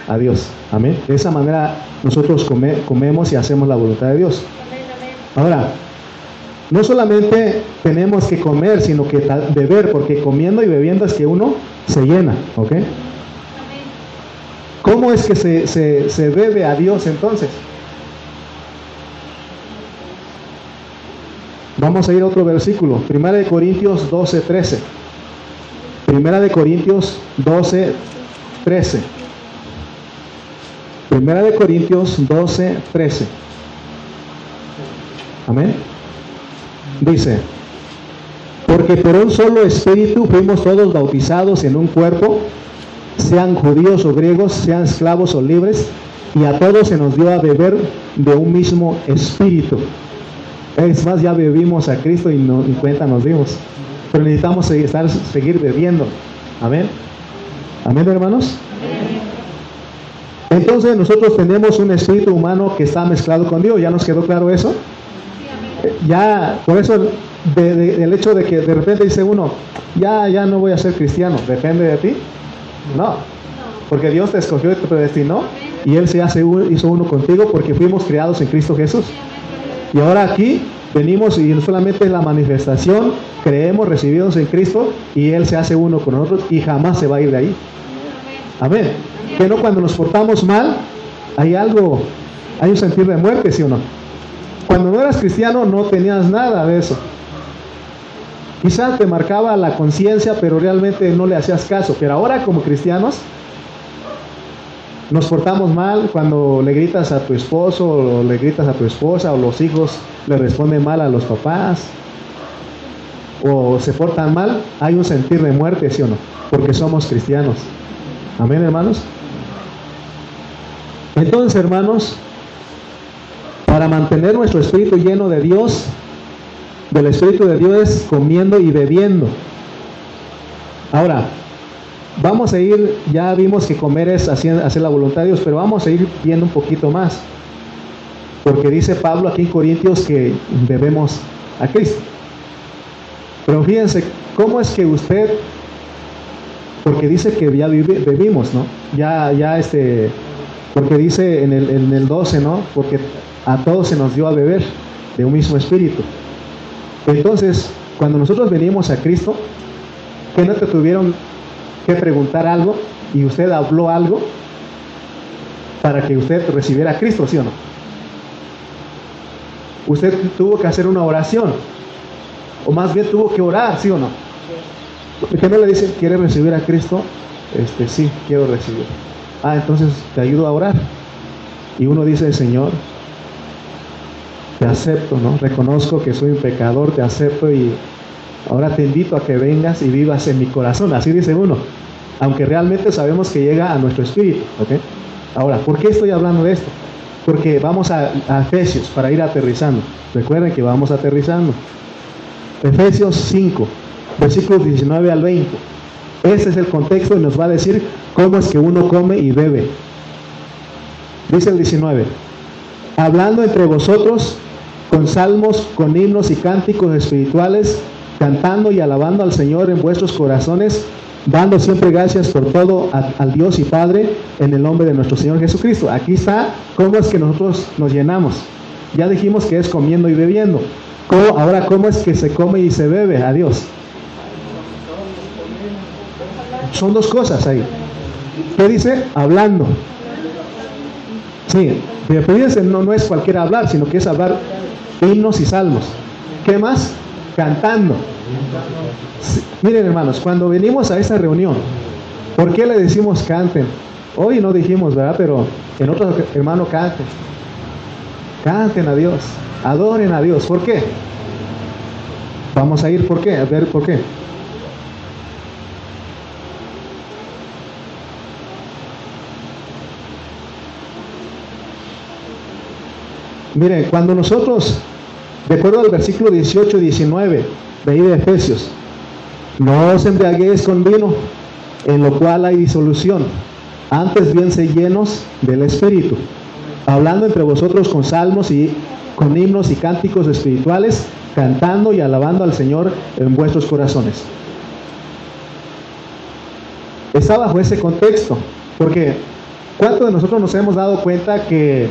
a Dios. Amén. De esa manera nosotros comemos y hacemos la voluntad de Dios. Ahora, no solamente tenemos que comer, sino que beber, porque comiendo y bebiendo es que uno se llena. ¿Ok? ¿Cómo es que se, se, debe a Dios entonces? Vamos a ir a otro versículo, Primera de Corintios 12, 13. Primera de Corintios 12, 13. Primera de Corintios 12, 13. Amén. Dice, porque por un solo espíritu fuimos todos bautizados en un cuerpo sean judíos o griegos, sean esclavos o libres, y a todos se nos dio a beber de un mismo espíritu. Es más, ya bebimos a Cristo y, no, cuenta nos dimos. Pero necesitamos estar, seguir bebiendo. Amén. Amén, hermanos. Entonces nosotros tenemos un espíritu humano que está mezclado con Dios. ¿Ya nos quedó claro eso? Ya, por eso el hecho de que de repente dice uno, ya, ya no voy a ser cristiano, depende de ti. No, porque Dios te escogió y te predestinó y Él se hace hizo uno contigo porque fuimos creados en Cristo Jesús. Y ahora aquí venimos y no solamente la manifestación, creemos, recibidos en Cristo y Él se hace uno con nosotros y jamás se va a ir de ahí. Amén. No cuando nos portamos mal, hay algo, hay un sentir de muerte, ¿sí o no? Cuando no eras cristiano no tenías nada de eso. Quizás te marcaba la conciencia, pero realmente no le hacías caso. Pero ahora como cristianos nos portamos mal cuando le gritas a tu esposo o le gritas a tu esposa o los hijos le responden mal a los papás o se portan mal, hay un sentir de muerte, ¿sí o no? Porque somos cristianos. Amén, hermanos. Entonces, hermanos, para mantener nuestro espíritu lleno de Dios, del Espíritu de Dios comiendo y bebiendo. Ahora, vamos a ir, ya vimos que comer es hacer, hacer la voluntad de Dios, pero vamos a ir viendo un poquito más. Porque dice Pablo aquí en Corintios que debemos a Cristo. Pero fíjense, ¿cómo es que usted, porque dice que ya bebimos, ¿no? Ya, ya este, Porque dice en el, en el 12, ¿no? Porque a todos se nos dio a beber de un mismo espíritu. Entonces, cuando nosotros venimos a Cristo, que no te tuvieron que preguntar algo y usted habló algo para que usted recibiera a Cristo, ¿sí o no? Usted tuvo que hacer una oración, o más bien tuvo que orar, ¿sí o no? Porque no le dicen, ¿quiere recibir a Cristo? Este, sí, quiero recibir. Ah, entonces te ayudo a orar. Y uno dice, Señor, te acepto, ¿no? Reconozco que soy un pecador, te acepto y ahora te invito a que vengas y vivas en mi corazón. Así dice uno. Aunque realmente sabemos que llega a nuestro espíritu, ¿ok? Ahora, ¿por qué estoy hablando de esto? Porque vamos a, a Efesios para ir aterrizando. Recuerden que vamos aterrizando. Efesios 5, versículos 19 al 20. Ese es el contexto y nos va a decir cómo es que uno come y bebe. Dice el 19, hablando entre vosotros con salmos, con himnos y cánticos espirituales, cantando y alabando al Señor en vuestros corazones, dando siempre gracias por todo al Dios y Padre en el nombre de nuestro Señor Jesucristo. Aquí está cómo es que nosotros nos llenamos. Ya dijimos que es comiendo y bebiendo. ahora, ¿cómo es que se come y se bebe a Dios? Son dos cosas ahí. ¿Qué dice? Hablando. Sí, pero fíjense, no, no es cualquier hablar, sino que es hablar himnos y salmos. ¿Qué más? Cantando. miren hermanos, cuando venimos a esta reunión, ¿por qué le decimos canten? Hoy no dijimos, ¿verdad? Pero en otros hermanos canten. Canten a Dios, adoren a Dios. ¿Por qué? Vamos a ir, ¿por qué? A ver, ¿por qué? Miren, cuando nosotros, de acuerdo al versículo 18 y 19 de ahí de Efesios, no os embriaguéis con vino, en lo cual hay disolución, antes bien se llenos del Espíritu, hablando entre vosotros con salmos y con himnos y cánticos espirituales, cantando y alabando al Señor en vuestros corazones. Está bajo ese contexto, porque ¿cuántos de nosotros nos hemos dado cuenta que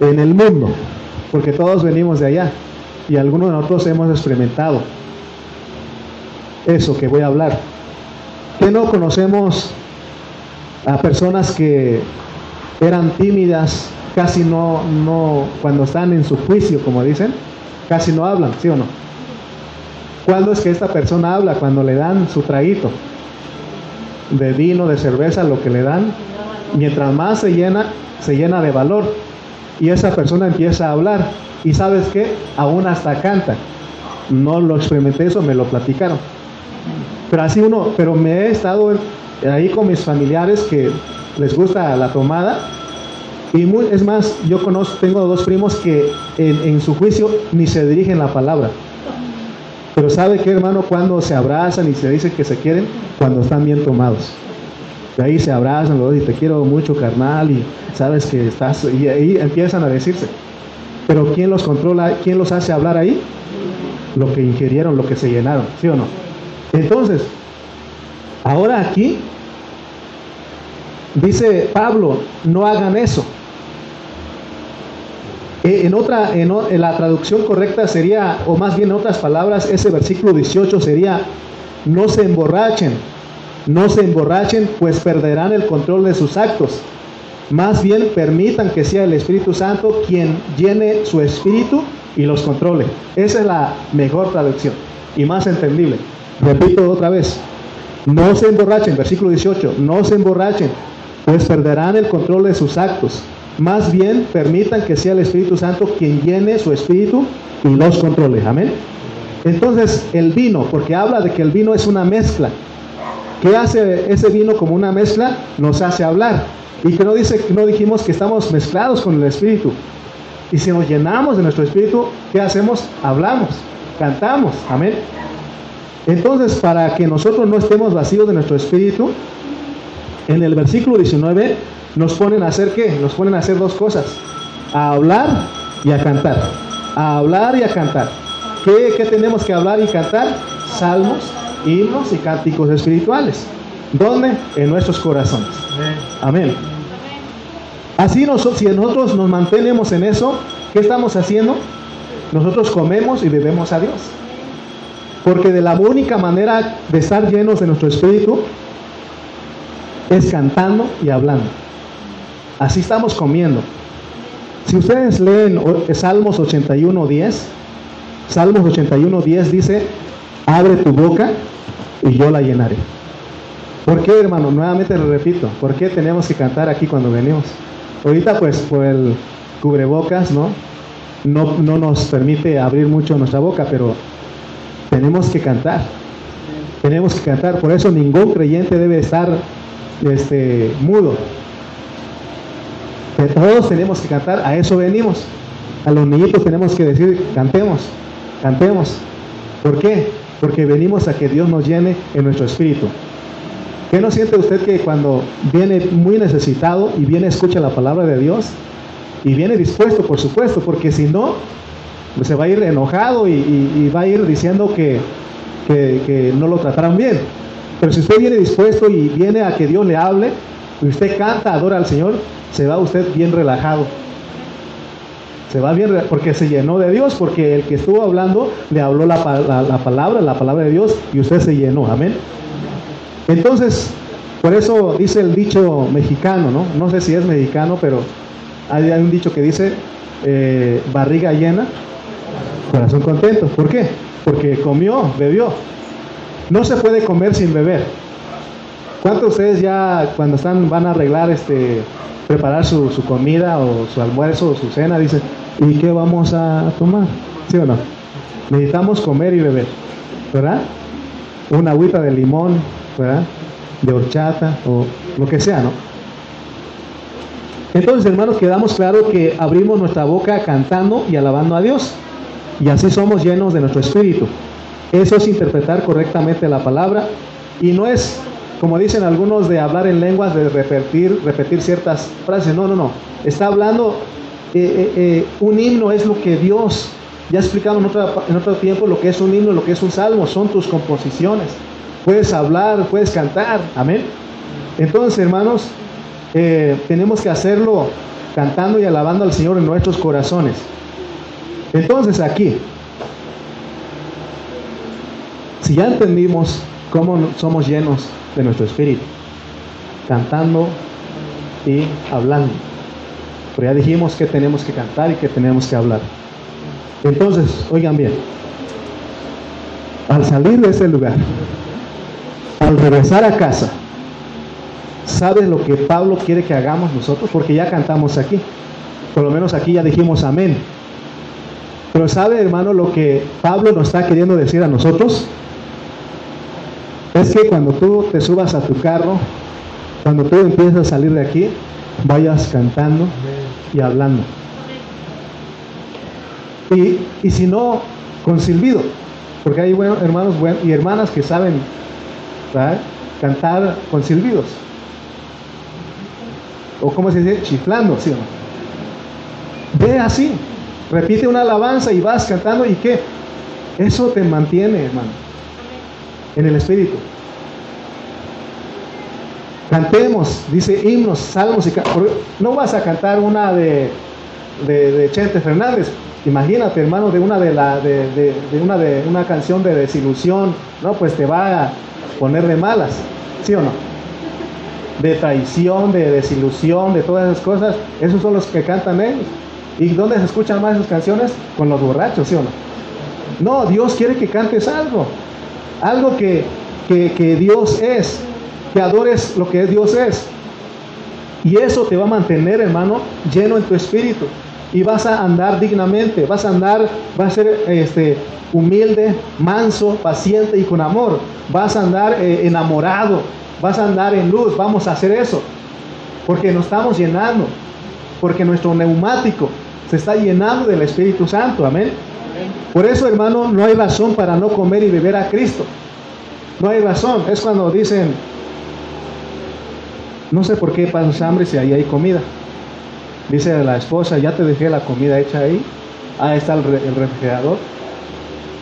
en el mundo, porque todos venimos de allá y algunos de nosotros hemos experimentado eso que voy a hablar. Que no conocemos a personas que eran tímidas, casi no, no, cuando están en su juicio, como dicen, casi no hablan, ¿sí o no? ¿Cuándo es que esta persona habla? Cuando le dan su traguito de vino, de cerveza, lo que le dan, mientras más se llena, se llena de valor y esa persona empieza a hablar y sabes que aún hasta canta. No lo experimenté eso, me lo platicaron. Pero así uno, pero me he estado ahí con mis familiares que les gusta la tomada y es más, yo conozco, tengo dos primos que en, su juicio ni se dirigen la palabra. Pero sabe que hermano, cuando se abrazan y se dicen que se quieren, cuando están bien tomados. De ahí se abrazan los dos y te quiero mucho, carnal, y sabes que estás, y ahí empiezan a decirse. Pero ¿quién los controla? ¿Quién los hace hablar ahí? Lo que ingirieron, lo que se llenaron, ¿sí o no? Entonces, ahora aquí dice Pablo, no hagan eso. E, en otra, en, en la traducción correcta sería, o más bien en otras palabras, ese versículo 18 sería, no se emborrachen no se emborrachen, pues perderán el control de sus actos. Más bien permitan que sea el Espíritu Santo quien llene su espíritu y los controle. Esa es la mejor traducción y más entendible. Repito otra vez. No se emborrachen, versículo 18, no se emborrachen, pues perderán el control de sus actos. Más bien permitan que sea el Espíritu Santo quien llene su espíritu y los controle. Amén. Entonces el vino, porque habla de que el vino es una mezcla. ¿Qué hace ese vino como una mezcla? Nos hace hablar. Y que no, dice, no dijimos que estamos mezclados con el Espíritu. Y si nos llenamos de nuestro Espíritu, ¿qué hacemos? Hablamos, cantamos. Amén. Entonces, para que nosotros no estemos vacíos de nuestro Espíritu, en el versículo 19 nos ponen a hacer qué? Nos ponen a hacer dos cosas. A hablar y a cantar. A hablar y a cantar. ¿Qué, qué tenemos que hablar y cantar? Salmos, himnos y cánticos espirituales. ¿Dónde? En nuestros corazones. Amén. Así nosotros, si nosotros nos mantenemos en eso, ¿qué estamos haciendo? Nosotros comemos y bebemos a Dios. Porque de la única manera de estar llenos de nuestro espíritu es cantando y hablando. Así estamos comiendo. Si ustedes leen Salmos 81, 10, Salmos 81, 10 dice, abre tu boca y yo la llenaré. ¿Por qué, hermano? Nuevamente lo repito, ¿por qué tenemos que cantar aquí cuando venimos? Ahorita pues por el cubrebocas, ¿no? No, no nos permite abrir mucho nuestra boca, pero tenemos que cantar. Tenemos que cantar. Por eso ningún creyente debe estar este, mudo. todos tenemos que cantar, a eso venimos. A los niñitos tenemos que decir, cantemos, cantemos. ¿Por qué? Porque venimos a que Dios nos llene en nuestro espíritu. ¿Qué no siente usted que cuando viene muy necesitado y viene escucha la palabra de Dios y viene dispuesto, por supuesto, porque si no, pues se va a ir enojado y, va a ir diciendo que, que, no lo trataron bien. Pero si usted viene dispuesto y viene a que Dios le hable, y usted canta, adora al Señor, se va usted bien relajado. Se va bien, porque se llenó de Dios, porque el que estuvo hablando le habló la, la palabra, la palabra de Dios, y usted se llenó. Amén. Entonces, por eso dice el dicho mexicano, ¿no? No sé si es mexicano, pero hay, un dicho que dice, eh, barriga llena, corazón contento. ¿Por qué? Porque comió, bebió. No se puede comer sin beber. ¿Cuántos de ustedes ya cuando están van a arreglar este preparar su, su, comida o su almuerzo o su cena dicen, ¿y qué vamos a tomar? ¿Sí o no? Necesitamos comer y beber, ¿verdad? Una agüita de limón, ¿verdad? De horchata o lo que sea, ¿no? Entonces, hermanos, quedamos claro que abrimos nuestra boca cantando y alabando a Dios. Y así somos llenos de nuestro espíritu. Eso es interpretar correctamente la palabra y no es, como dicen algunos, de hablar en lenguas, de repetir, repetir ciertas frases. No, no, no. Está hablando, eh, eh, eh, un himno es lo que Dios, ya explicamos en otro, en otro tiempo lo que es un himno, lo que es un salmo, son tus composiciones puedes hablar, puedes cantar, amén. Entonces, hermanos, tenemos que hacerlo cantando y alabando al Señor en nuestros corazones. Entonces, aquí, si ya entendimos cómo somos llenos de nuestro espíritu, cantando y hablando, pero ya dijimos que tenemos que cantar y que tenemos que hablar. Entonces, oigan bien, al salir de ese lugar, al regresar a casa, ¿sabes lo que Pablo quiere que hagamos nosotros? Porque ya cantamos aquí. Por lo menos aquí ya dijimos amén. Pero ¿sabe, hermano, lo que Pablo nos está queriendo decir a nosotros? Es que cuando tú te subas a tu carro, cuando tú empiezas a salir de aquí, vayas cantando y hablando. Y, y si no, con silbido. Porque hay buenos hermanos y hermanas que saben cantar con silbidos. O como se dice, chiflando, ¿sí o no? Ve así, repite una alabanza y vas cantando y qué? Eso te mantiene, hermano, en el espíritu. Cantemos, dice himnos, salmos y no vas a cantar una de, de, Chente Fernández. Imagínate, hermano, de una de la de, de, una de una canción de desilusión, no, pues te va a poner de malas, ¿sí o no? De traición, de desilusión, de todas esas cosas, esos son los que cantan ellos. ¿Y dónde se escuchan más esas canciones? Con los borrachos, ¿sí o no? No, Dios quiere que cantes algo, algo que, que, que Dios es, que adores lo que Dios es. Y eso te va a mantener, hermano, lleno en tu espíritu y vas a andar dignamente, vas a andar, vas a ser este, humilde, manso, paciente y con amor, vas a andar eh, enamorado, vas a andar en luz, vamos a hacer eso, porque nos estamos llenando, porque nuestro neumático se está llenando del Espíritu Santo, amén. Por eso, hermano, no hay razón para no comer y beber a Cristo. No hay razón. Es cuando dicen, no sé por qué pasas hambre si ahí hay comida. Dice la esposa, ya te dejé la comida hecha ahí. Ahí está el, refrigerador.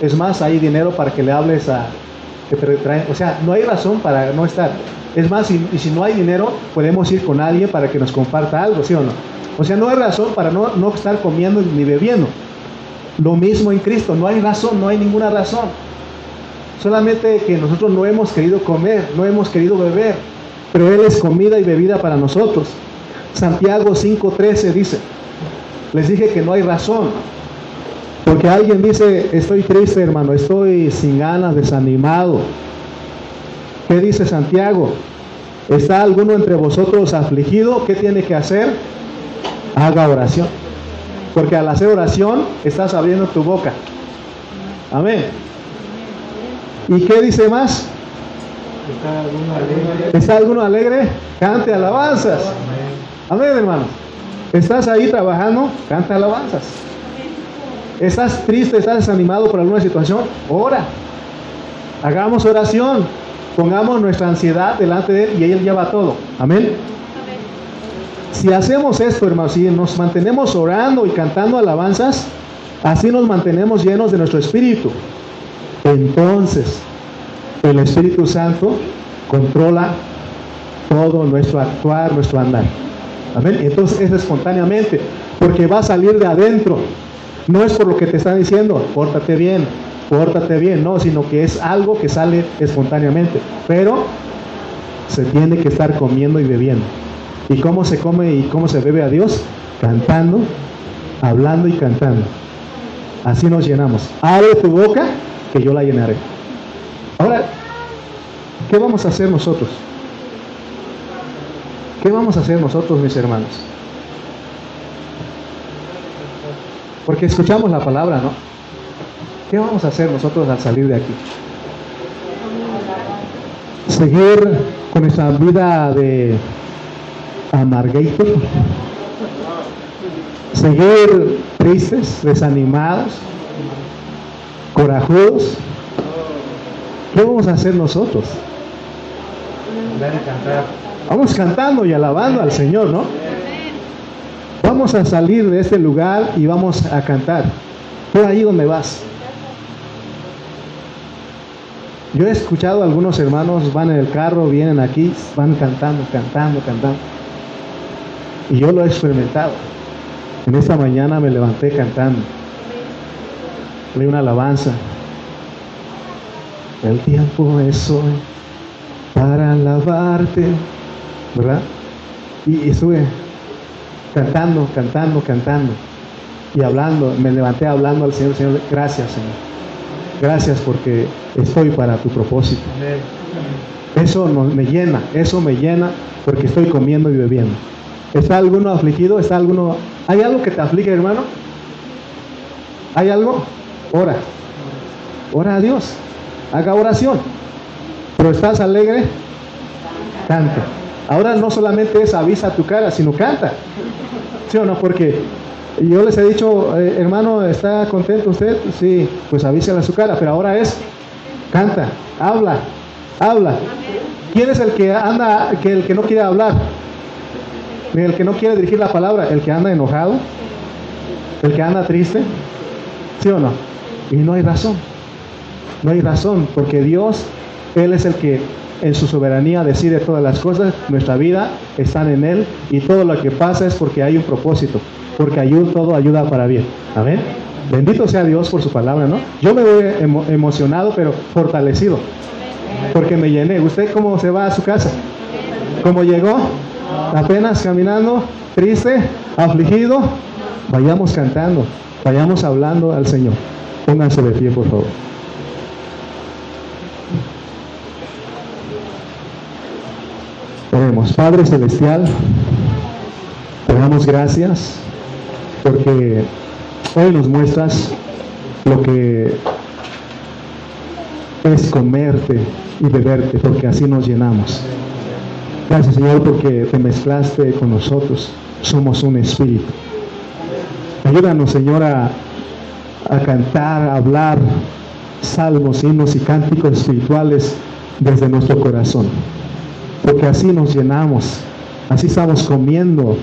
Es más, hay dinero para que le hables a, que te traen. O sea, no hay razón para no estar. Es más, y, si no hay dinero, podemos ir con alguien para que nos comparta algo, ¿sí o no? O sea, no hay razón para no, no estar comiendo ni bebiendo. Lo mismo en Cristo, no hay razón, no hay ninguna razón. Solamente que nosotros no hemos querido comer, no hemos querido beber, pero Él es comida y bebida para nosotros. Santiago 5:13 dice, les dije que no hay razón, porque alguien dice, estoy triste hermano, estoy sin ganas, desanimado. ¿Qué dice Santiago? ¿Está alguno entre vosotros afligido? ¿Qué tiene que hacer? Haga oración. Porque al hacer oración estás abriendo tu boca. Amén. ¿Y qué dice más? ¿Está alguno alegre? Cante alabanzas. Amén, hermano. ¿Estás ahí trabajando? Canta alabanzas. ¿Estás triste? ¿Estás desanimado por alguna situación? Ora. Hagamos oración. Pongamos nuestra ansiedad delante de Él y Él lleva todo. Amén. Si hacemos esto, hermanos, si nos mantenemos orando y cantando alabanzas, así nos mantenemos llenos de nuestro espíritu. Entonces, el Espíritu Santo controla todo nuestro actuar, nuestro andar. Amén. Entonces es espontáneamente, porque va a salir de adentro. No es por lo que te están diciendo, pórtate bien, pórtate bien, no, sino que es algo que sale espontáneamente. Pero se tiene que estar comiendo y bebiendo. ¿Y cómo se come y cómo se bebe a Dios? Cantando, hablando y cantando. Así nos llenamos. Abre tu boca que yo la llenaré. Ahora, ¿qué vamos a hacer nosotros? ¿Qué vamos a hacer nosotros, mis hermanos? Porque escuchamos la palabra, ¿no? ¿Qué vamos a hacer nosotros al salir de aquí? Seguir con esa vida de amargator, seguir tristes, desanimados, corajudos. ¿Qué vamos a hacer nosotros? Vamos cantando y alabando al Señor, ¿no? Vamos a salir de este lugar y vamos a cantar. Por ahí donde vas. Yo he escuchado a algunos hermanos van en el carro, vienen aquí, van cantando, cantando, cantando. Y yo lo he experimentado. En esta mañana me levanté cantando. Leí una alabanza. El tiempo es hoy para alabarte, ¿verdad? Y estuve cantando, cantando, cantando y hablando. Me levanté hablando al Señor, Señor, gracias, Señor. Gracias porque estoy para tu propósito. Eso me llena, eso me llena porque estoy comiendo y bebiendo. ¿Está alguno afligido? ¿Está alguno? ¿Hay algo que te aflige, hermano? ¿Hay algo? Ora. Ora a Dios. Haga oración. Pero estás alegre, canta. Ahora no solamente es avisa tu cara, sino canta. ¿Sí o no? Porque yo les he dicho, eh, hermano, ¿está contento usted? Sí, pues avísale a su cara, pero ahora es canta, habla, habla. ¿Quién es el que anda, que el que no quiere hablar? El que no quiere dirigir la palabra, el que anda enojado, el que anda triste, ¿sí o no? Y no hay razón, no hay razón, porque Dios, Él es el que en su soberanía decide todas las cosas, nuestra vida está en Él y todo lo que pasa es porque hay un propósito, porque ayuda, todo ayuda para bien. Amén. Bendito sea Dios por su palabra, ¿no? Yo me voy emocionado, pero fortalecido, porque me llené. ¿Usted cómo se va a su casa? ¿Cómo llegó? Apenas caminando, triste, afligido, vayamos cantando, vayamos hablando al Señor. Pónganse de pie, por favor. Oremos, Padre Celestial, te damos gracias porque hoy nos muestras lo que es comerte y beberte, porque así nos llenamos. Gracias Señor porque te mezclaste con nosotros. Somos un espíritu. Ayúdanos Señor a, cantar, a hablar salmos, himnos y cánticos espirituales desde nuestro corazón. Porque así nos llenamos. Así estamos comiendo.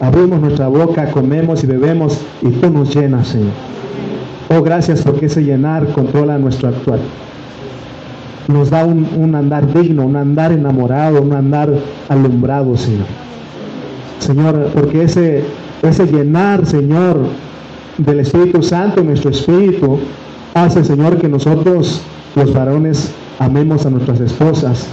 Abrimos nuestra boca, comemos y bebemos y tú nos llenas, Señor. Oh, gracias porque ese llenar controla nuestro actual. Nos da un, un andar digno, un andar enamorado, un andar alumbrado, Señor. Señor, porque ese, ese llenar, Señor, del Espíritu Santo, nuestro espíritu, hace, Señor, que nosotros, los varones, amemos a nuestras esposas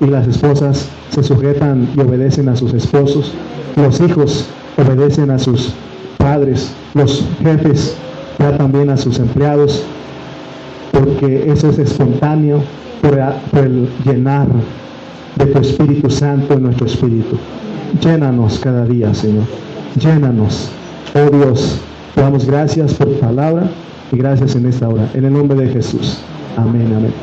y las esposas se sujetan y obedecen a sus esposos. Los hijos obedecen a sus padres. Los jefes tratan bien a sus empleados porque eso es espontáneo por, el llenar de tu Espíritu Santo en nuestro espíritu. Llénanos cada día, Señor. Llénanos. Oh Dios, te damos gracias por tu palabra y gracias en esta hora. En el nombre de Jesús. Amén, amén.